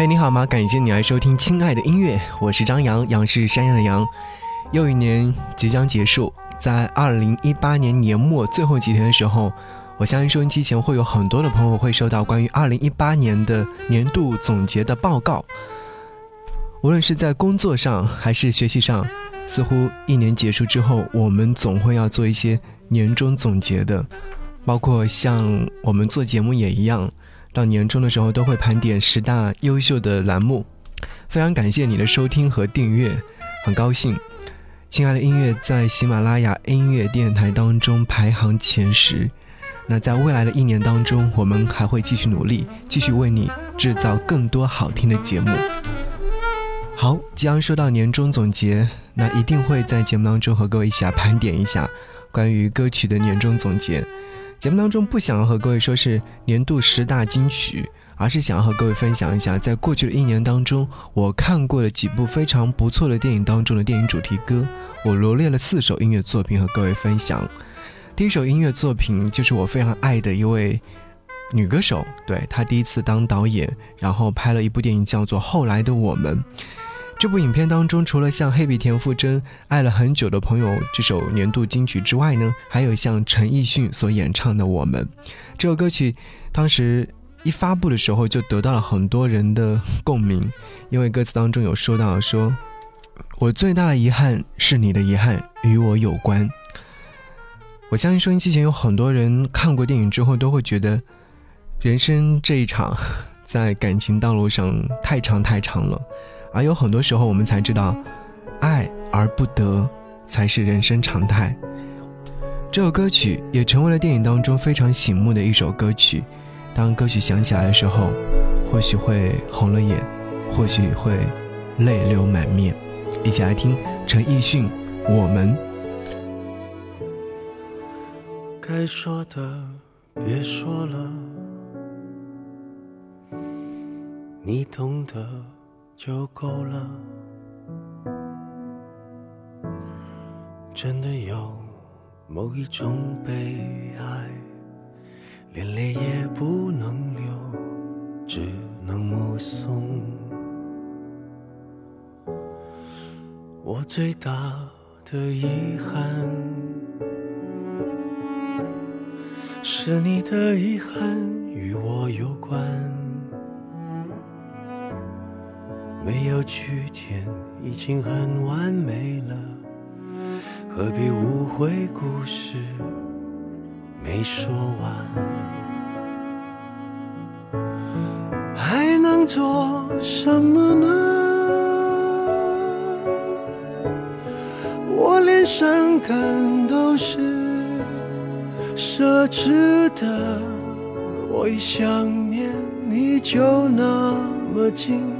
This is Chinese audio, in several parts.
嘿，你好吗？感谢你来收听《亲爱的音乐》，我是张扬，杨是山羊的羊。又一年即将结束，在二零一八年年末最后几天的时候，我相信收音机前会有很多的朋友会收到关于二零一八年的年度总结的报告。无论是在工作上还是学习上，似乎一年结束之后，我们总会要做一些年终总结的，包括像我们做节目也一样。到年终的时候，都会盘点十大优秀的栏目。非常感谢你的收听和订阅，很高兴。亲爱的音乐在喜马拉雅音乐电台当中排行前十。那在未来的一年当中，我们还会继续努力，继续为你制造更多好听的节目。好，即将说到年终总结，那一定会在节目当中和各位一起来盘点一下关于歌曲的年终总结。节目当中不想要和各位说是年度十大金曲，而是想要和各位分享一下，在过去的一年当中，我看过的几部非常不错的电影当中的电影主题歌。我罗列了四首音乐作品和各位分享。第一首音乐作品就是我非常爱的一位女歌手，对她第一次当导演，然后拍了一部电影叫做《后来的我们》。这部影片当中，除了像黑笔田馥甄爱了很久的朋友这首年度金曲之外呢，还有像陈奕迅所演唱的《我们》这首歌曲，当时一发布的时候就得到了很多人的共鸣，因为歌词当中有说到说：“我最大的遗憾是你的遗憾与我有关。”我相信收音机前有很多人看过电影之后都会觉得，人生这一场，在感情道路上太长太长了。而有很多时候，我们才知道，爱而不得才是人生常态。这首歌曲也成为了电影当中非常醒目的一首歌曲。当歌曲响起来的时候，或许会红了眼，或许会泪流满面。一起来听陈奕迅《我们》。该说的别说了，你懂得。就够了。真的有某一种悲哀，连泪也不能流，只能目送。我最大的遗憾，是你的遗憾与我有关。没有句点，已经很完美了，何必误会故事没说完？还能做什么呢？我连伤感都是奢侈的，我一想念你就那么近。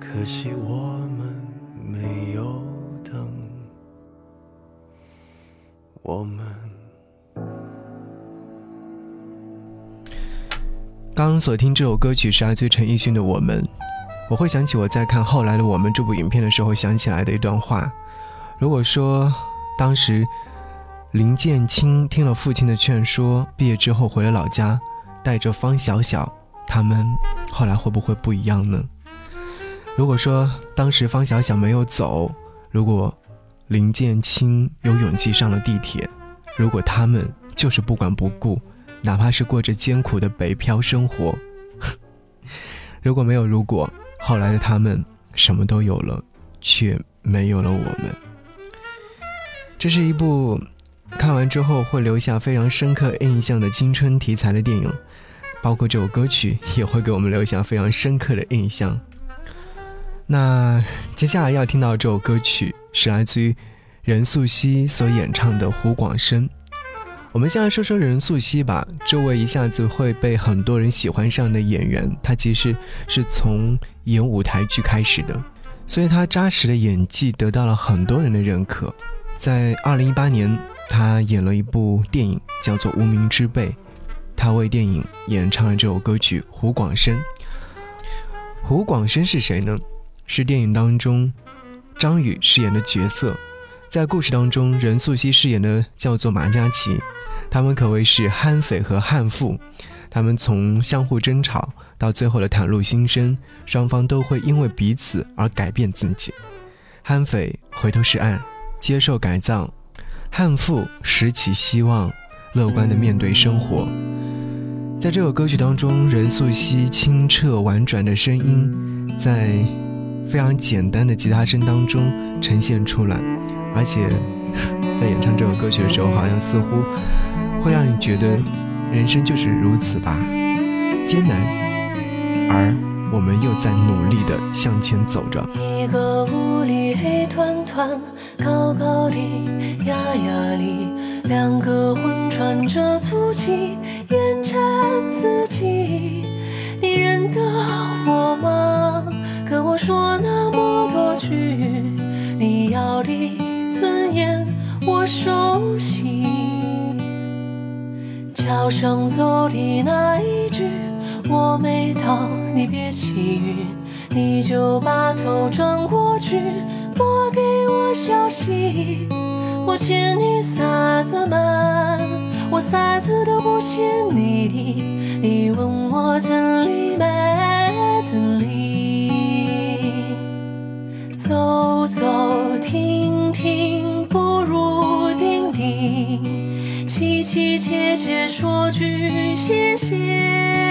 可惜我们没有等。我们。刚刚所听这首歌曲是来自陈奕迅的《我们》，我会想起我在看后来的《我们》这部影片的时候想起来的一段话。如果说当时林建清听了父亲的劝说，毕业之后回了老家，带着方小小，他们后来会不会不一样呢？如果说当时方小小没有走，如果林建清有勇气上了地铁，如果他们就是不管不顾。哪怕是过着艰苦的北漂生活，如果没有如果，后来的他们什么都有了，却没有了我们。这是一部看完之后会留下非常深刻印象的青春题材的电影，包括这首歌曲也会给我们留下非常深刻的印象。那接下来要听到这首歌曲是来自于任素汐所演唱的《胡广生》。我们先来说说任素汐吧，这位一下子会被很多人喜欢上的演员，她其实是从演舞台剧开始的，所以她扎实的演技得到了很多人的认可。在二零一八年，她演了一部电影，叫做《无名之辈》，她为电影演唱了这首歌曲《胡广生》。胡广生是谁呢？是电影当中张宇饰演的角色，在故事当中，任素汐饰演的叫做马嘉祺。他们可谓是悍匪和悍妇，他们从相互争吵到最后的袒露心声，双方都会因为彼此而改变自己。悍匪回头是岸，接受改造；悍妇拾起希望，乐观的面对生活。在这首歌曲当中，任素汐清澈婉转的声音，在非常简单的吉他声当中呈现出来，而且 在演唱这首歌曲的时候，好像似乎。会让你觉得人生就是如此吧，艰难，而我们又在努力的向前走着。一个屋里黑团团，高高的，压压里，两个魂喘着粗气，烟尘四季。你认得我吗？我说那么多句，你要的尊严我熟悉。桥上走的那一句，我没到，你别起晕，你就把头转过去，莫给我消息。我欠你啥子嘛？我啥子都不欠你的，你问我真理没真理？走走停停，不如定定。凄凄切切说句谢谢。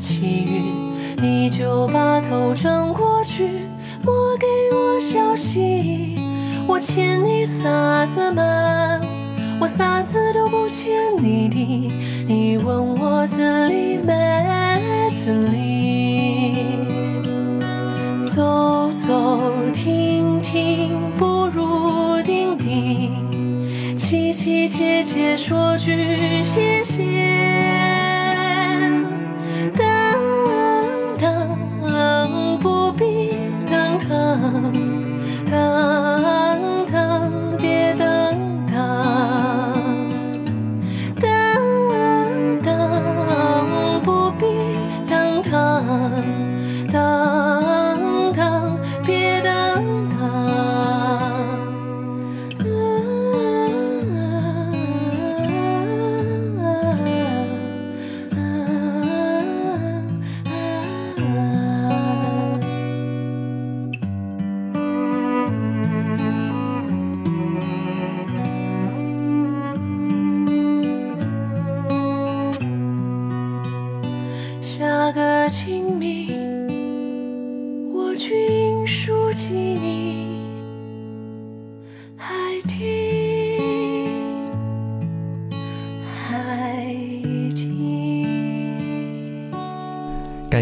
气晕，你就把头转过去，莫给我消息。我欠你啥子嘛？我啥子都不欠你的，你问我这里没这里？走走停停。不如定定，凄凄切切说句谢谢。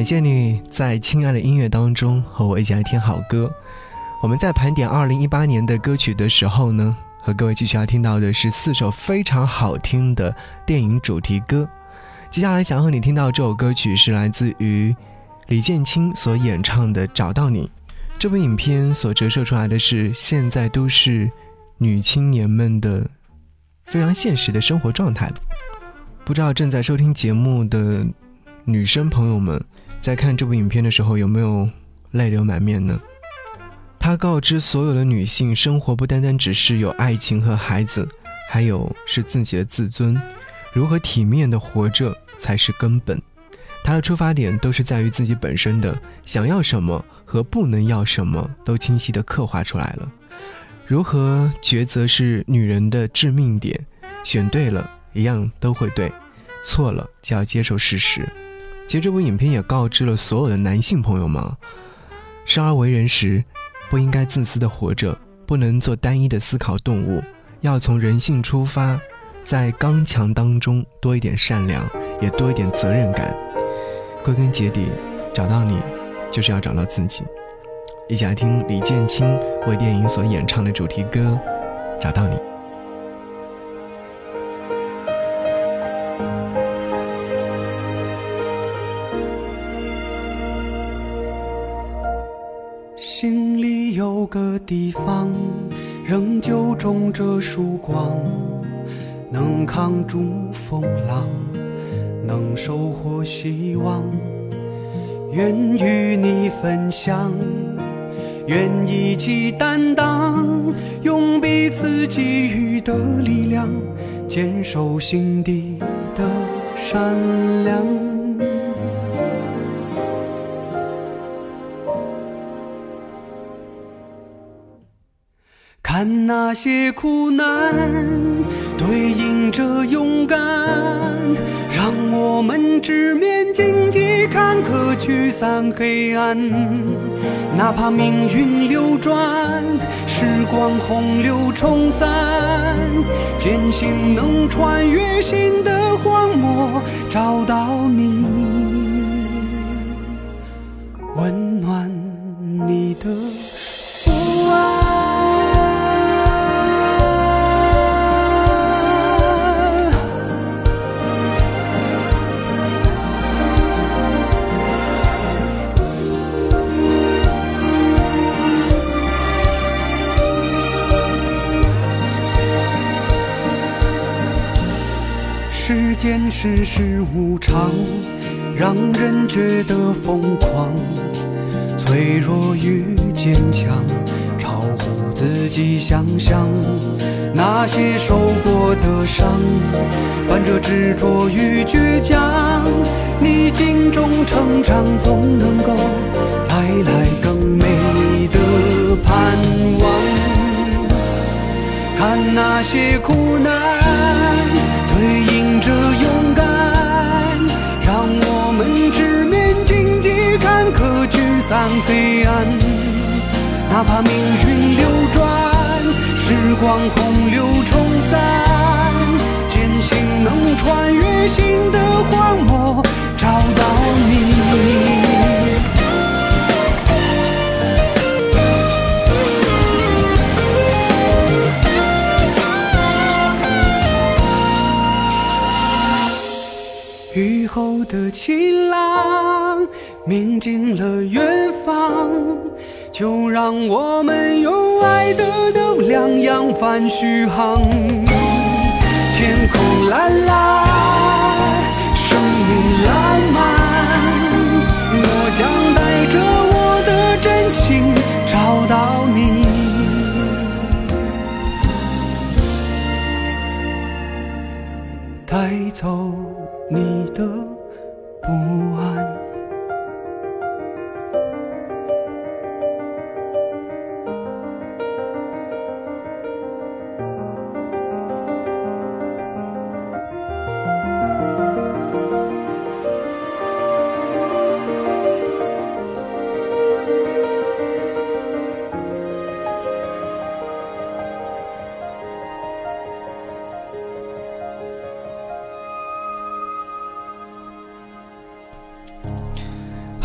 谢你在亲爱的音乐当中和我一起来听好歌。我们在盘点二零一八年的歌曲的时候呢，和各位继续要听到的是四首非常好听的电影主题歌。接下来想和你听到这首歌曲是来自于李建清所演唱的《找到你》。这部影片所折射出来的是现在都市女青年们的非常现实的生活状态。不知道正在收听节目的女生朋友们。在看这部影片的时候，有没有泪流满面呢？他告知所有的女性，生活不单单只是有爱情和孩子，还有是自己的自尊，如何体面的活着才是根本。他的出发点都是在于自己本身的想要什么和不能要什么都清晰的刻画出来了。如何抉择是女人的致命点，选对了一样都会对，错了就要接受事实。其实这部影片也告知了所有的男性朋友们，生而为人时，不应该自私的活着，不能做单一的思考动物，要从人性出发，在刚强当中多一点善良，也多一点责任感。归根结底，找到你，就是要找到自己。一起来听李建清为电影所演唱的主题歌《找到你》。心里有个地方仍旧种着曙光，能扛住风浪，能收获希望。愿与你分享，愿一起担当，用彼此给予的力量，坚守心底的善良。看那些苦难，对应着勇敢，让我们直面荆棘坎坷，驱散黑暗。哪怕命运流转，时光洪流冲散，坚信能穿越新的荒漠，找到你，温暖你的。间世事无常，让人觉得疯狂。脆弱与坚强，超乎自己想象。那些受过的伤，伴着执着与倔强。逆境中成长，总能够带来更美的盼望。看那些苦难。对应着勇敢，让我们直面荆棘坎坷，驱散黑暗。哪怕命运流转，时光洪流冲散，坚信能穿越新的荒漠，找到你。的晴朗，明净了远方，就让我们用爱的能量扬帆续航。天空蓝蓝，生命浪漫，我将带着我的真情找到你，带走你的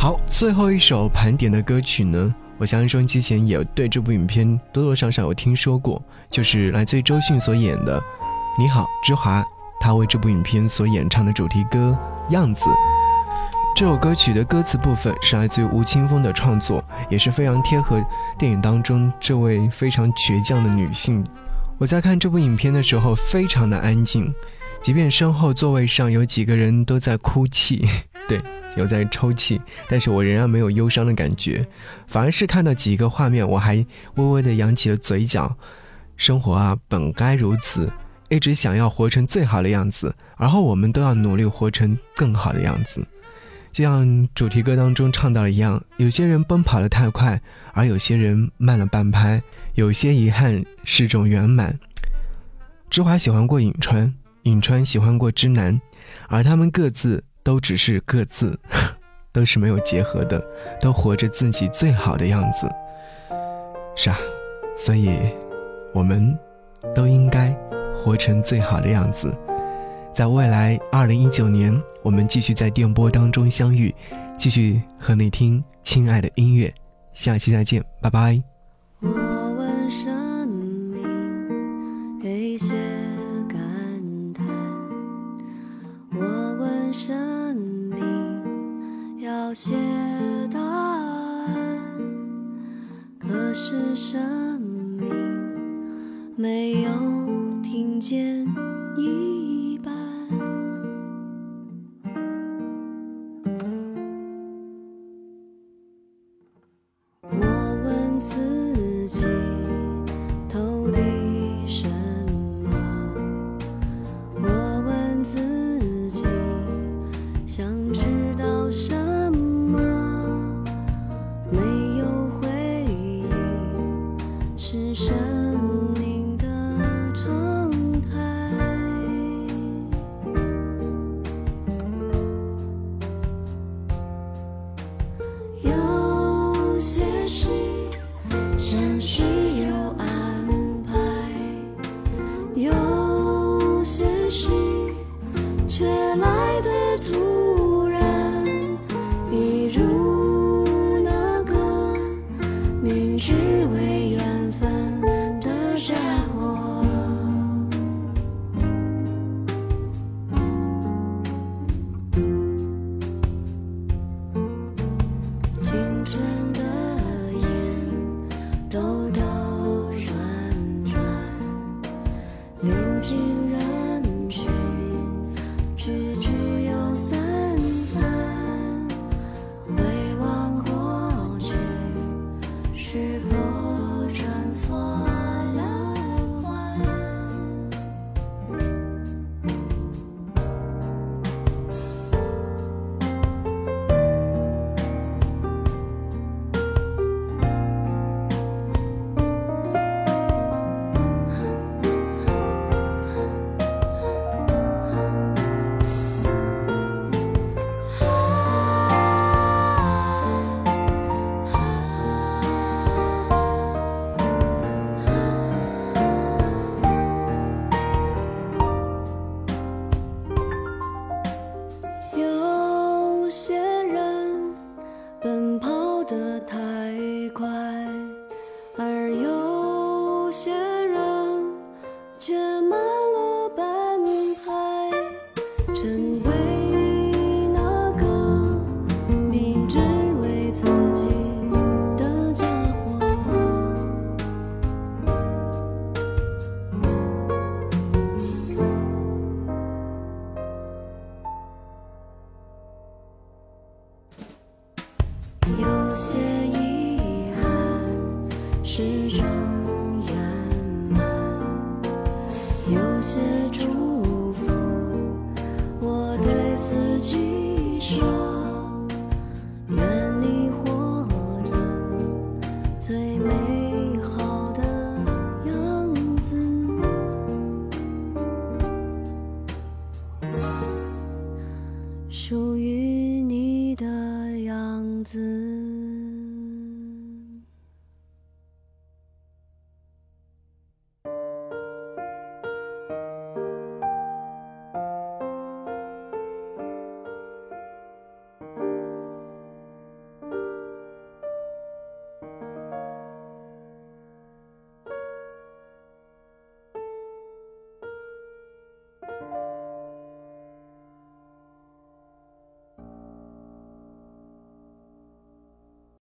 好，最后一首盘点的歌曲呢，我相信收音机前也对这部影片多多少少有听说过，就是来自于周迅所演的《你好，之华》，他为这部影片所演唱的主题歌《样子》。这首歌曲的歌词部分是来自于吴青峰的创作，也是非常贴合电影当中这位非常倔强的女性。我在看这部影片的时候，非常的安静，即便身后座位上有几个人都在哭泣，对。有在抽泣，但是我仍然没有忧伤的感觉，反而是看到几个画面，我还微微的扬起了嘴角。生活啊，本该如此，一直想要活成最好的样子，而后我们都要努力活成更好的样子。就像主题歌当中唱到的一样，有些人奔跑的太快，而有些人慢了半拍，有些遗憾是种圆满。芝华喜欢过颍川，颍川喜欢过之南，而他们各自。都只是各自，都是没有结合的，都活着自己最好的样子。是啊，所以，我们都应该活成最好的样子。在未来二零一九年，我们继续在电波当中相遇，继续和你听亲爱的音乐。下期再见，拜拜。